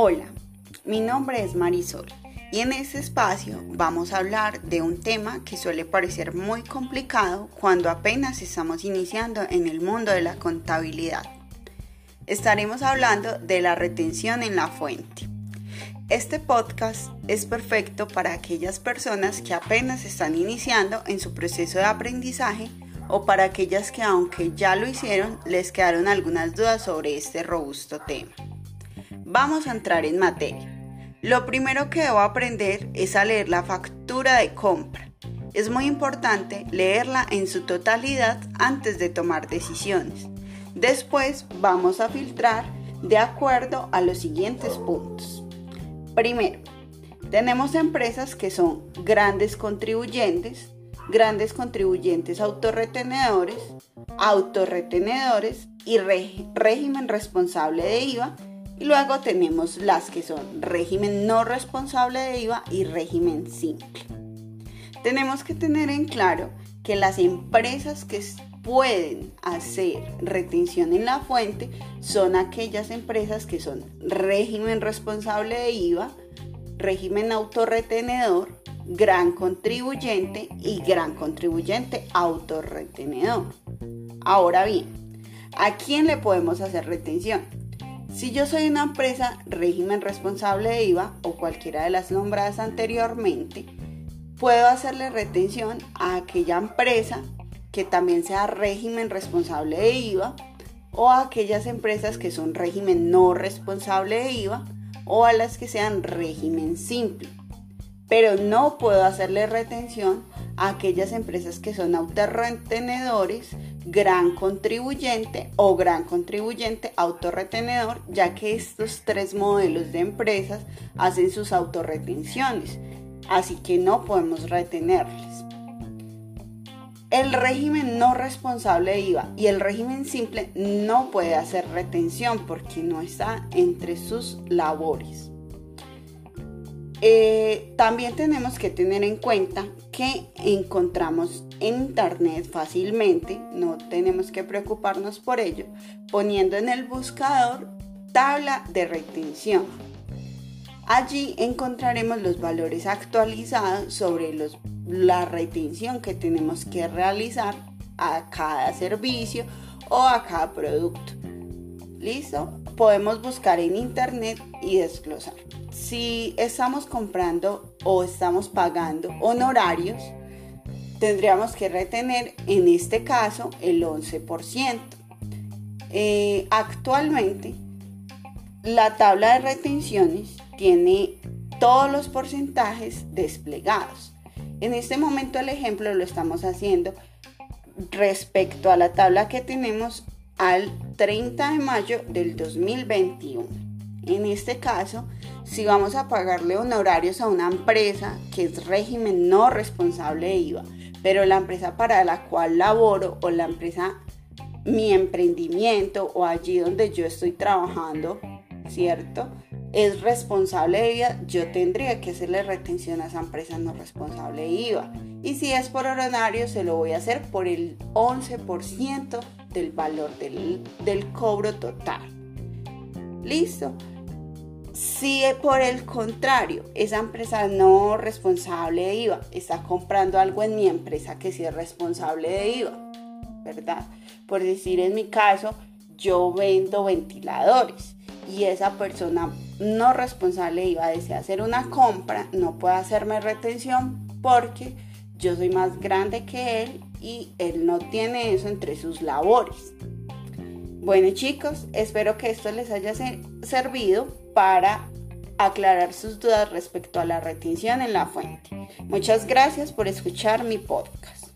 Hola, mi nombre es Marisol y en este espacio vamos a hablar de un tema que suele parecer muy complicado cuando apenas estamos iniciando en el mundo de la contabilidad. Estaremos hablando de la retención en la fuente. Este podcast es perfecto para aquellas personas que apenas están iniciando en su proceso de aprendizaje o para aquellas que aunque ya lo hicieron les quedaron algunas dudas sobre este robusto tema. Vamos a entrar en materia. Lo primero que debo aprender es a leer la factura de compra. Es muy importante leerla en su totalidad antes de tomar decisiones. Después vamos a filtrar de acuerdo a los siguientes puntos. Primero, tenemos empresas que son grandes contribuyentes, grandes contribuyentes autorretenedores, autorretenedores y régimen responsable de IVA y luego tenemos las que son régimen no responsable de IVA y régimen simple. Tenemos que tener en claro que las empresas que pueden hacer retención en la fuente son aquellas empresas que son régimen responsable de IVA, régimen autorretenedor, gran contribuyente y gran contribuyente autorretenedor. Ahora bien, ¿a quién le podemos hacer retención? Si yo soy una empresa régimen responsable de IVA o cualquiera de las nombradas anteriormente, puedo hacerle retención a aquella empresa que también sea régimen responsable de IVA o a aquellas empresas que son régimen no responsable de IVA o a las que sean régimen simple. Pero no puedo hacerle retención aquellas empresas que son autorretenedores, gran contribuyente o gran contribuyente autorretenedor, ya que estos tres modelos de empresas hacen sus autorretenciones, así que no podemos retenerles. El régimen no responsable de IVA y el régimen simple no puede hacer retención porque no está entre sus labores. Eh, también tenemos que tener en cuenta que encontramos en internet fácilmente, no tenemos que preocuparnos por ello, poniendo en el buscador tabla de retención. Allí encontraremos los valores actualizados sobre la retención que tenemos que realizar a cada servicio o a cada producto. ¿Listo? Podemos buscar en internet y desglosar si estamos comprando o estamos pagando honorarios, tendríamos que retener en este caso el 11%. Eh, actualmente, la tabla de retenciones tiene todos los porcentajes desplegados. En este momento el ejemplo lo estamos haciendo respecto a la tabla que tenemos al 30 de mayo del 2021. En este caso, si vamos a pagarle honorarios a una empresa que es régimen no responsable de IVA, pero la empresa para la cual laboro o la empresa, mi emprendimiento o allí donde yo estoy trabajando, ¿cierto? Es responsable de IVA, yo tendría que hacerle retención a esa empresa no responsable de IVA. Y si es por honorario, se lo voy a hacer por el 11% del valor del, del cobro total. Listo. Si por el contrario, esa empresa no responsable de IVA está comprando algo en mi empresa que sí es responsable de IVA, ¿verdad? Por decir en mi caso, yo vendo ventiladores y esa persona no responsable de IVA desea hacer una compra, no puede hacerme retención porque yo soy más grande que él y él no tiene eso entre sus labores. Bueno chicos, espero que esto les haya servido para aclarar sus dudas respecto a la retención en la fuente. Muchas gracias por escuchar mi podcast.